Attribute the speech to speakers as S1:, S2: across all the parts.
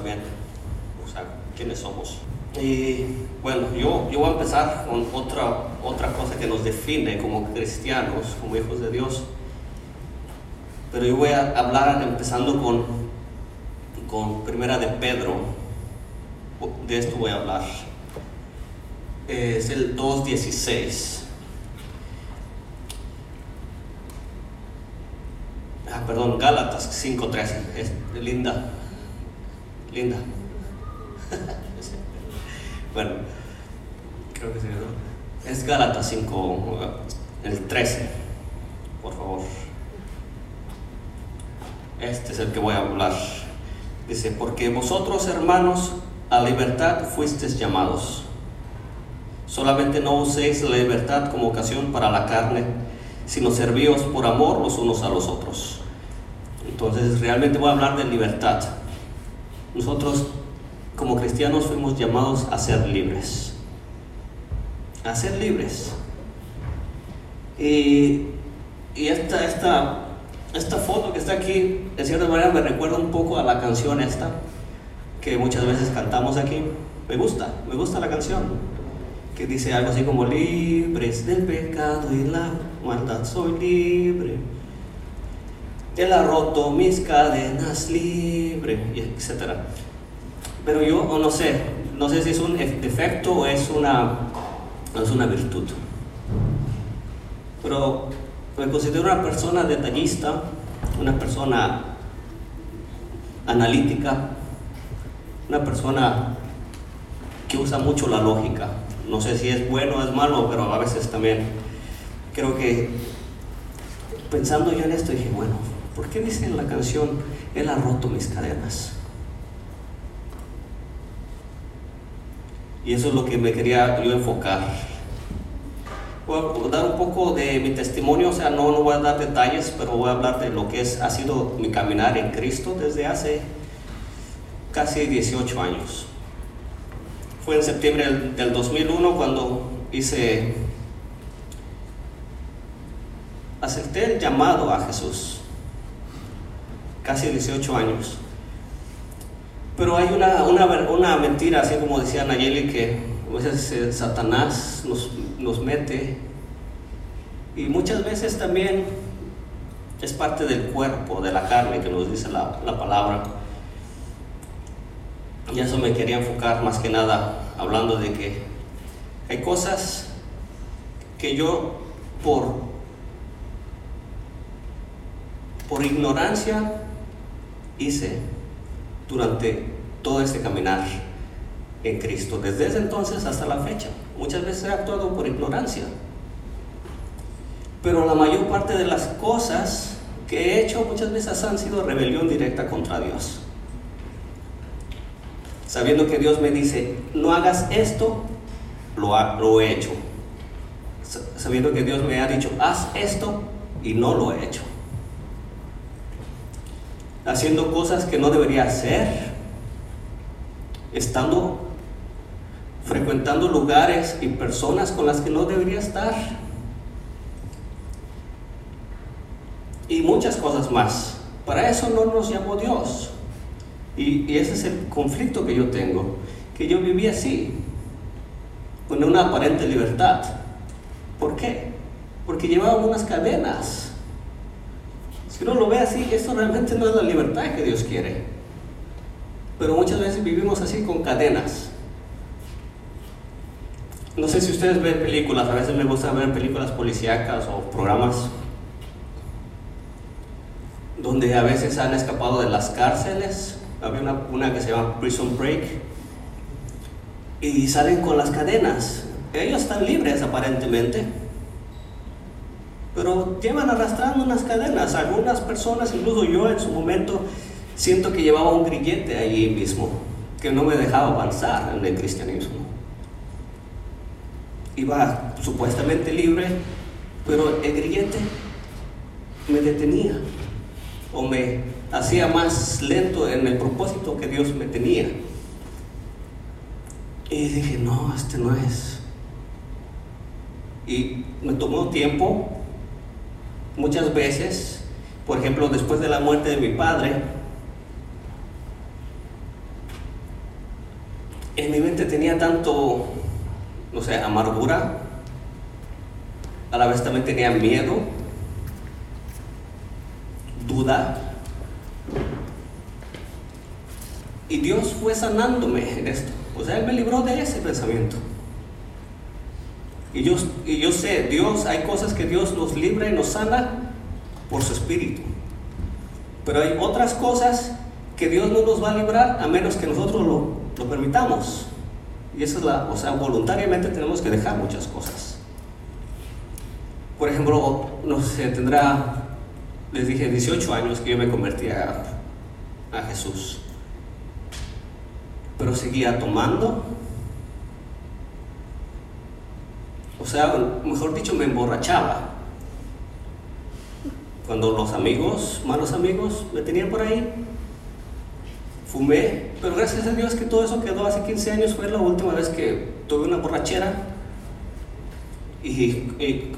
S1: también, o sea, quiénes somos. Y bueno, yo, yo voy a empezar con otra, otra cosa que nos define como cristianos, como hijos de Dios. Pero yo voy a hablar empezando con, con Primera de Pedro. De esto voy a hablar. Es el 2.16. Ah, perdón, Gálatas 5.13. Es linda. Linda. Bueno, creo que Es Gálatas 5, el 13, por favor. Este es el que voy a hablar. Dice, porque vosotros hermanos a libertad fuisteis llamados. Solamente no uséis la libertad como ocasión para la carne, sino servíos por amor los unos a los otros. Entonces realmente voy a hablar de libertad. Nosotros como cristianos fuimos llamados a ser libres. A ser libres. Y, esta, esta, esta foto que está aquí, de cierta manera me recuerda un poco a la canción esta, que muchas veces cantamos aquí. Me gusta, me gusta la canción, que dice algo así como libres del pecado y la maldad, soy libre. Él ha roto mis cadenas libre, etc. Pero yo no sé, no sé si es un defecto o es una, es una virtud. Pero me considero una persona detallista, una persona analítica, una persona que usa mucho la lógica. No sé si es bueno o es malo, pero a veces también creo que pensando yo en esto dije, bueno, ¿por qué dice en la canción, Él ha roto mis cadenas? Y eso es lo que me quería yo enfocar. Voy a dar un poco de mi testimonio, o sea, no, no voy a dar detalles, pero voy a hablar de lo que es, ha sido mi caminar en Cristo desde hace casi 18 años. Fue en septiembre del, del 2001 cuando hice, acepté el llamado a Jesús, casi 18 años. Pero hay una, una, una mentira, así como decía Nayeli, que a veces eh, Satanás nos, nos mete y muchas veces también es parte del cuerpo, de la carne que nos dice la, la, palabra. Y eso me quería enfocar más que nada hablando de que hay cosas que yo por, por ignorancia hice durante todo este caminar en Cristo, desde ese entonces hasta la fecha. Muchas veces he actuado por ignorancia, pero la mayor parte de las cosas que he hecho muchas veces han sido rebelión directa contra Dios. Sabiendo que Dios me dice, no hagas esto, lo, lo he hecho. Sabiendo que Dios me ha dicho, haz esto y no lo he hecho haciendo cosas que no debería hacer, estando frecuentando lugares y personas con las que no debería estar. Y muchas cosas más. Para eso no nos llamó Dios. Y, ese es el conflicto que yo tengo, que yo viví así, con una aparente libertad. ¿Por qué? Porque llevaba unas cadenas si uno lo ve así, eso realmente no es la libertad que Dios quiere. Pero muchas veces vivimos así con cadenas. No sé si ustedes ven películas, a veces me gusta ver películas policíacas o programas donde a veces han escapado de las cárceles. Había una, una que se llama Prison Break y salen con las cadenas. Ellos están libres aparentemente pero llevan arrastrando unas cadenas. Algunas personas, incluso yo en su momento, siento que llevaba un grillete allí mismo, que no me dejaba avanzar en el cristianismo. Iba supuestamente libre, pero el grillete me detenía o me hacía más lento en el propósito que Dios me tenía. Y dije, no, este no es. Y me tomó tiempo, muchas veces, por ejemplo, después de la muerte de mi padre, en mi mente tenía tanto, no sé, amargura, a la vez también tenía miedo, duda. Y Dios fue sanándome en esto. O sea, Él me libró de ese pensamiento. Y yo, sé, Dios, hay cosas que Dios nos libra y nos sana por su espíritu. Pero hay otras cosas que Dios no nos va a librar a menos que nosotros lo, lo permitamos. Y eso es la, o sea, voluntariamente tenemos que dejar muchas cosas. Por ejemplo, no sé, tendrá, les dije, 18 años que yo me convertí a Jesús. Pero seguía tomando. O sea, mejor dicho, me emborrachaba. Cuando los amigos, malos amigos, me tenían por ahí, fumé, pero gracias a Dios que todo eso quedó hace 15 años, fue la última vez que tuve una borrachera y, y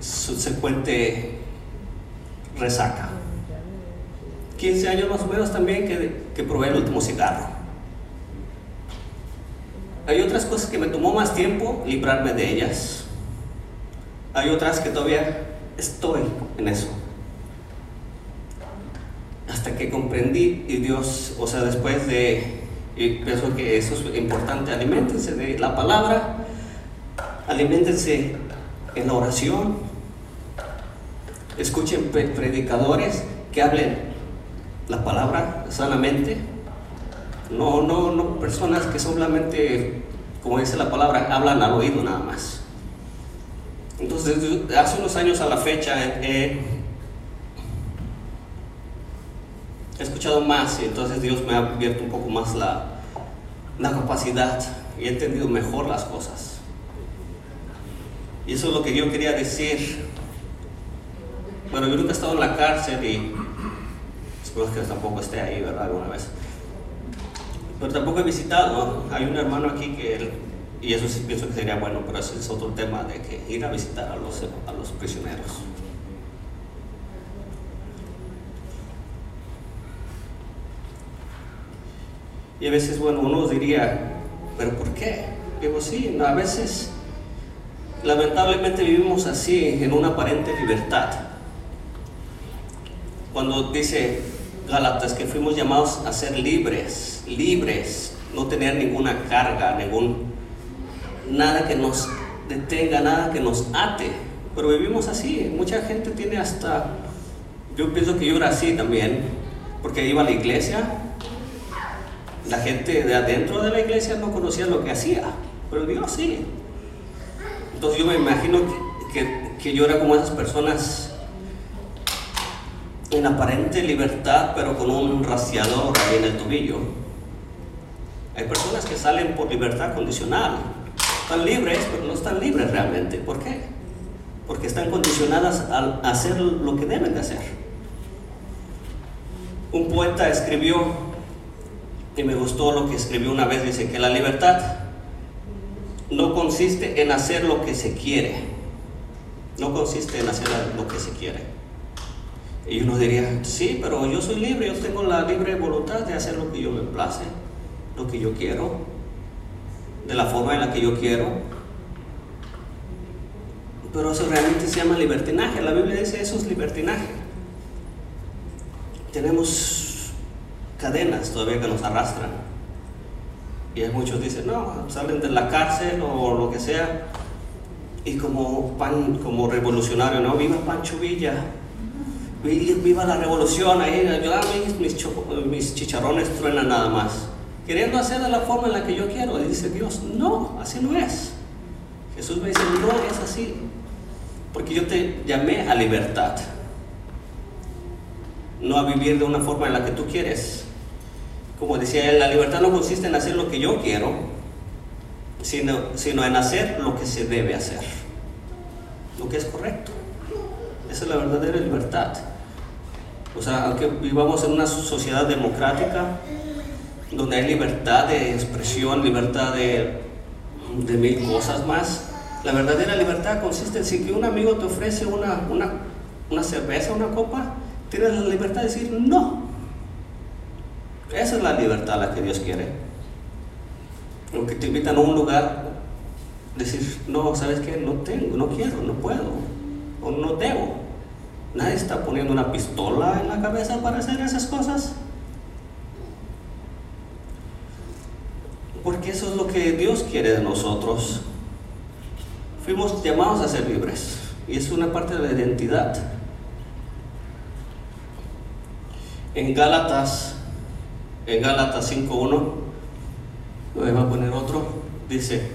S1: subsecuente resaca. 15 años más o menos también que, que probé el último cigarro. Hay otras cosas que me tomó más tiempo librarme de ellas. Hay otras que todavía estoy en eso hasta que comprendí y Dios, o sea, después de, y pienso que eso es importante, alimentense de la palabra, alimentense en la oración, escuchen predicadores que hablen la palabra sanamente, no, no, no personas que solamente, como dice la palabra, hablan al oído nada más. Entonces, hace unos años a la fecha, he he escuchado más y entonces Dios me ha abierto un poco más la, la capacidad y he entendido mejor las cosas. Y eso es lo que yo quería decir. Bueno, yo nunca he estado en la cárcel y espero que tampoco esté ahí, ¿verdad? Alguna vez. Pero tampoco he visitado. Hay un hermano aquí que, y eso sí pienso que sería bueno, pero ese es otro tema de que ir a visitar a los, a los prisioneros. Y a veces, bueno, uno diría, ¿pero por qué? Digo, sí, a veces lamentablemente vivimos así, en una aparente libertad. Cuando dice Galatas que fuimos llamados a ser libres, libres, no tener ninguna carga, ningún, nada que nos detenga, nada que nos ate. Pero vivimos así, mucha gente tiene hasta, yo pienso que yo era así también, porque iba a la iglesia, la gente de adentro de la iglesia no conocía lo que hacía, pero Dios sí. Entonces yo me imagino que, yo era como esas personas en aparente libertad, pero con un rastreador ahí en el tobillo. Hay personas que salen por libertad condicional. Están libres, pero no están libres realmente. ¿Por qué? Porque están condicionadas a hacer lo que deben de hacer. Un poeta escribió y me gustó lo que escribió una vez, dice que la libertad no consiste en hacer lo que se quiere, no consiste en hacer lo que se quiere. Y uno diría, sí, pero yo soy libre, yo tengo la libre voluntad de hacer lo que yo me place, lo que yo quiero, de la forma en la que yo quiero. Pero eso realmente se llama libertinaje, la Biblia dice eso es libertinaje. Tenemos cadenas todavía que nos arrastran. Y muchos dicen, no, salen de la cárcel o lo que sea, y como pan, como revolucionario, ¿no? Viva Pancho Villa, viva la revolución, ahí, yo, ah, mis, mis chicharrones truenan nada más. Queriendo hacer de la forma en la que yo quiero, y dice Dios, no, así no es. Jesús me dice, no es así, porque yo te llamé a libertad, no a vivir de una forma en la que tú quieres como decía él, la libertad no consiste en hacer lo que yo quiero, sino, sino en hacer lo que se debe hacer. lo que es correcto. Esa es la verdadera libertad. O sea, aunque vivamos en una sociedad democrática, donde hay libertad de expresión, libertad de, de mil cosas más, la verdadera libertad consiste en si que un amigo te ofrece una, una, una cerveza, una copa, tienes la libertad de decir no. Esa es la libertad la que Dios quiere. Aunque te invitan a un lugar, decir, no, ¿sabes qué? No tengo, no quiero, no puedo, o no debo. Nadie está poniendo una pistola en la cabeza para hacer esas cosas. Porque eso es lo que Dios quiere de nosotros. Fuimos llamados a ser libres y es una parte de la identidad. En Gálatas, en Gálatas 5.1, voy a poner otro, dice,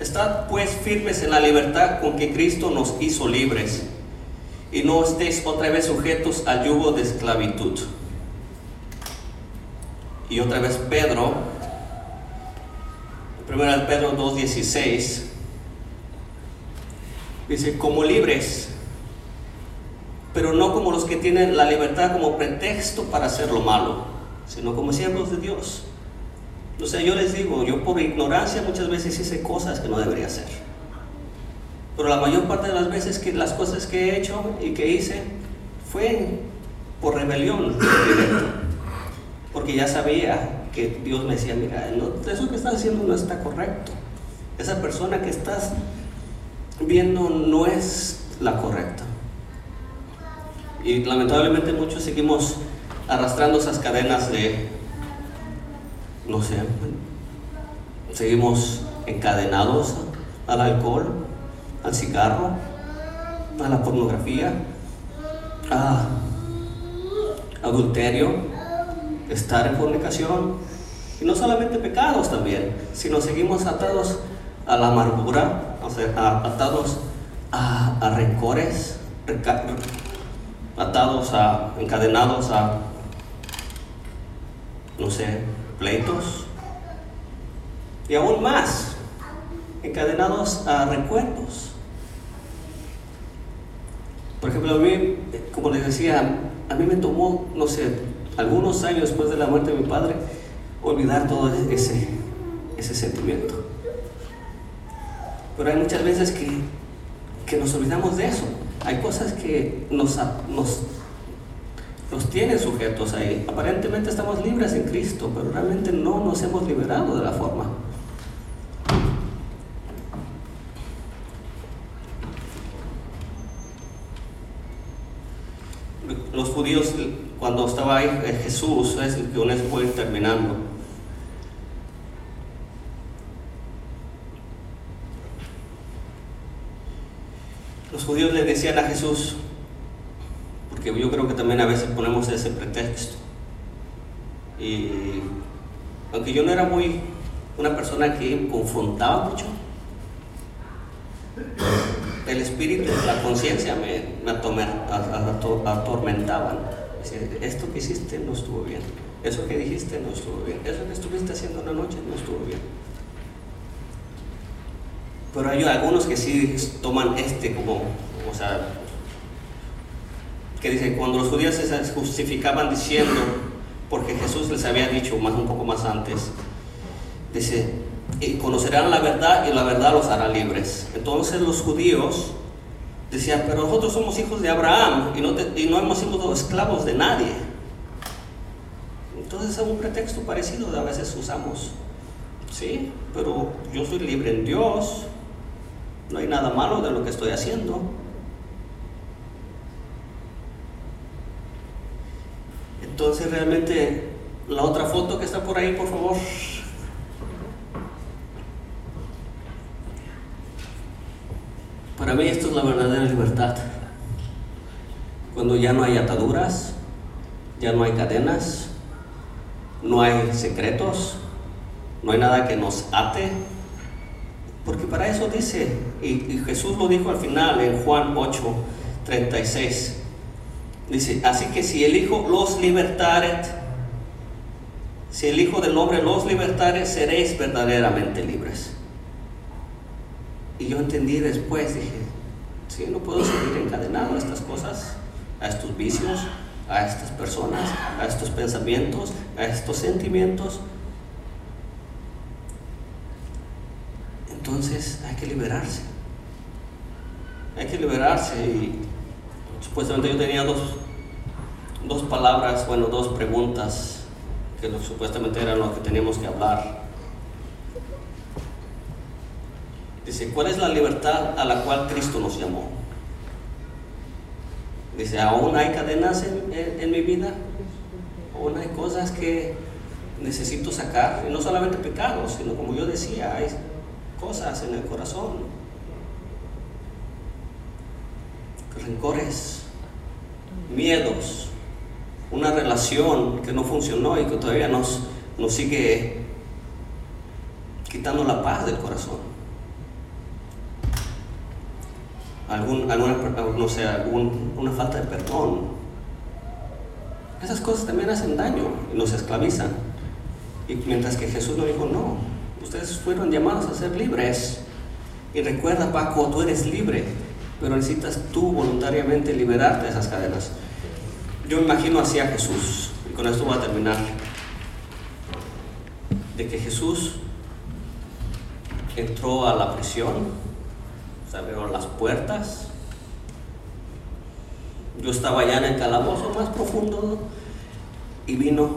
S1: estad pues firmes en la libertad con que Cristo nos hizo libres y no estéis otra vez sujetos al yugo de esclavitud. Y otra vez Pedro, 1 Pedro 2.16, dice, como libres, pero no como los que tienen la libertad como pretexto para hacer lo malo, sino como siervos de Dios. O sea, yo les digo, yo por ignorancia muchas veces hice cosas que no debería hacer. Pero la mayor parte de las veces que las cosas que he hecho y que hice fue por rebelión, porque ya sabía que Dios me decía, mira, eso que estás haciendo no está correcto. Esa persona que estás viendo no es la correcta. Y lamentablemente muchos seguimos arrastrando esas cadenas de, no sé, seguimos encadenados al alcohol, al cigarro, a la pornografía, a adulterio, estar en fornicación, y no solamente pecados también, sino seguimos atados a la amargura, o sea, atados a, a rencores, atados a, encadenados a, no sé, pleitos, y aún más, encadenados a recuerdos. Por ejemplo, a mí, como les decía, a mí me tomó, no sé, algunos años después de la muerte de mi padre, olvidar todo ese, ese sentimiento. Pero hay muchas veces que, que nos olvidamos de eso. Hay cosas que nos, nos, nos tienen sujetos ahí. Aparentemente estamos libres en Cristo, pero realmente no nos hemos liberado de la forma. los judíos, cuando estaba ahí eh, Jesús, es que uno fue terminando. Los judíos le decían a Jesús, porque yo creo que también a veces ponemos ese pretexto. Y aunque yo no era muy una persona que confrontaba mucho, el espíritu, la conciencia me, me atormentaban. Esto que hiciste no estuvo bien, eso que dijiste no estuvo bien, eso que estuviste haciendo una noche no estuvo bien. Pero hay algunos que sí toman este como, o sea, que dice, cuando los judíos se justificaban diciendo, porque Jesús les había dicho más un poco más antes, dice, y conocerán la verdad y la verdad los hará libres. Entonces los judíos decían, pero nosotros somos hijos de Abraham y no, y no hemos sido esclavos de nadie. Entonces es un pretexto parecido de a veces usamos. Sí, pero yo soy libre en Dios. No hay nada malo de lo que estoy haciendo. Entonces realmente la otra foto que está por ahí, por favor. Para mí esto es la verdadera libertad. Cuando ya no hay ataduras, ya no hay cadenas, no hay secretos, no hay nada que nos ate. Porque para eso dice, y, Jesús lo dijo al final en Juan 8, 36. Dice, así que si el Hijo los libertare, si el Hijo del Hombre los libertare, seréis verdaderamente libres. Y yo entendí después, dije, ¿sí? No puedo seguir encadenado a estas cosas, a estos vicios, a estas personas, a estos pensamientos, a estos sentimientos. Entonces hay que liberarse. Hay que liberarse y supuestamente yo tenía dos, dos palabras, bueno, dos preguntas que supuestamente eran lo que teníamos que hablar. Dice, ¿cuál es la libertad a la cual Cristo nos llamó? Dice, aún hay cadenas en, mi vida, aún hay cosas que necesito sacar, y no solamente pecados, sino como yo decía, hay cosas en el corazón, rencores, miedos, una relación que no funcionó y que todavía nos, sigue quitando la paz del corazón. Algún, alguna, no sé, algún, una falta de perdón. Esas cosas también hacen daño y nos esclavizan. Y mientras que Jesús nos dijo, no, ustedes fueron llamados a ser libres. Y recuerda, Paco, tú eres libre, pero necesitas tú voluntariamente liberarte de esas cadenas. Yo imagino así a Jesús, y con esto voy a terminar, de que Jesús entró a la prisión se abrieron las puertas. Yo estaba allá en el calabozo más profundo y vino,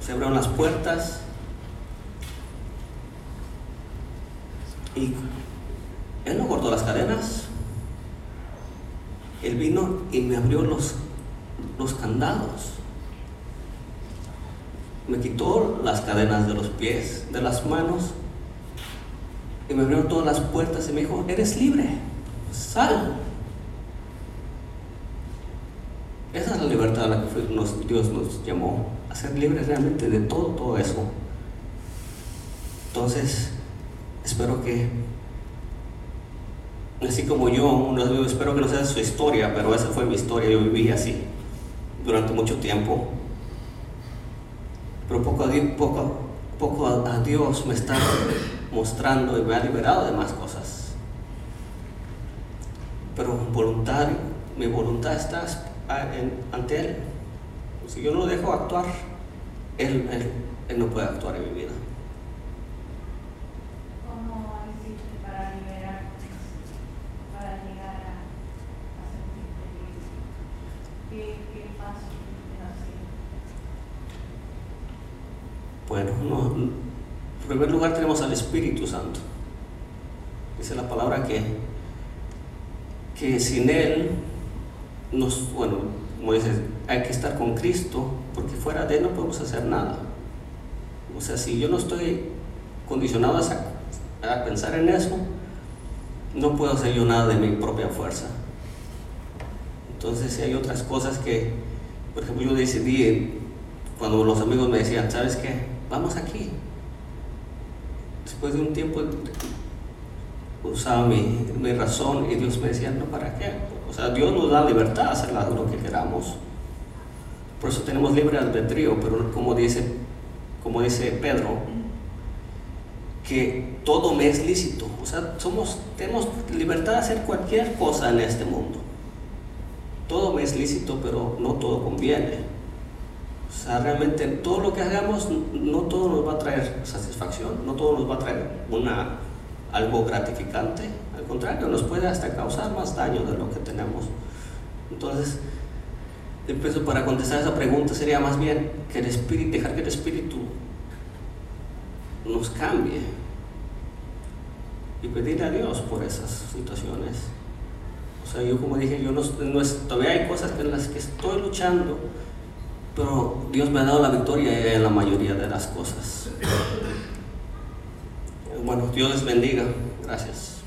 S1: se abrieron las puertas y él no cortó las cadenas. Él vino y me abrió los, los candados. Me quitó las cadenas de los pies, de las manos y me abrió todas las puertas y me dijo, eres libre, sal. Esa es la libertad a la que Dios nos llamó, a ser libres realmente de todo, todo eso. Entonces, espero que, así como yo, espero que no sea su historia, pero esa fue mi historia, yo viví así durante mucho tiempo. Pero poco a poco, poco a Dios me está mostrando y me ha liberado de más cosas. Pero voluntario, mi voluntad está ante Él. Si yo no lo dejo actuar, Él, él, no puede actuar en mi vida.
S2: ¿Cómo hiciste para liberarte, para llegar a, a sentirte libre? ¿Qué, qué paso hacer?
S1: Bueno, no en primer lugar tenemos al Espíritu Santo. Dice la palabra que, que sin Él, nos, bueno, como dice, hay que estar con Cristo, porque fuera de Él no podemos hacer nada. O sea, si yo no estoy condicionado a, a pensar en eso, no puedo hacer yo nada de mi propia fuerza. Entonces, si hay otras cosas que, por ejemplo, yo decidí, cuando los amigos me decían, ¿sabes qué? Vamos aquí, después de un tiempo usaba mi, mi, razón y Dios me decía, no, ¿para qué? O sea, Dios nos da libertad a hacer lo que queramos. Por eso tenemos libre albedrío, pero como dice, como dice Pedro, que todo me es lícito. O sea, somos, tenemos libertad de hacer cualquier cosa en este mundo. Todo me es lícito, pero no todo conviene. O sea, realmente todo lo que hagamos, no todo nos va a traer satisfacción, no todo nos va a traer una, algo gratificante, al contrario, nos puede hasta causar más daño de lo que tenemos. Entonces, empiezo para contestar esa pregunta sería más bien que el espíritu, dejar que el espíritu nos cambie y pedir a Dios por esas situaciones. O sea, yo como dije, yo no, no todavía hay cosas en las que estoy luchando pero Dios me ha dado la victoria en la mayoría de las cosas. Bueno, Dios les bendiga. Gracias.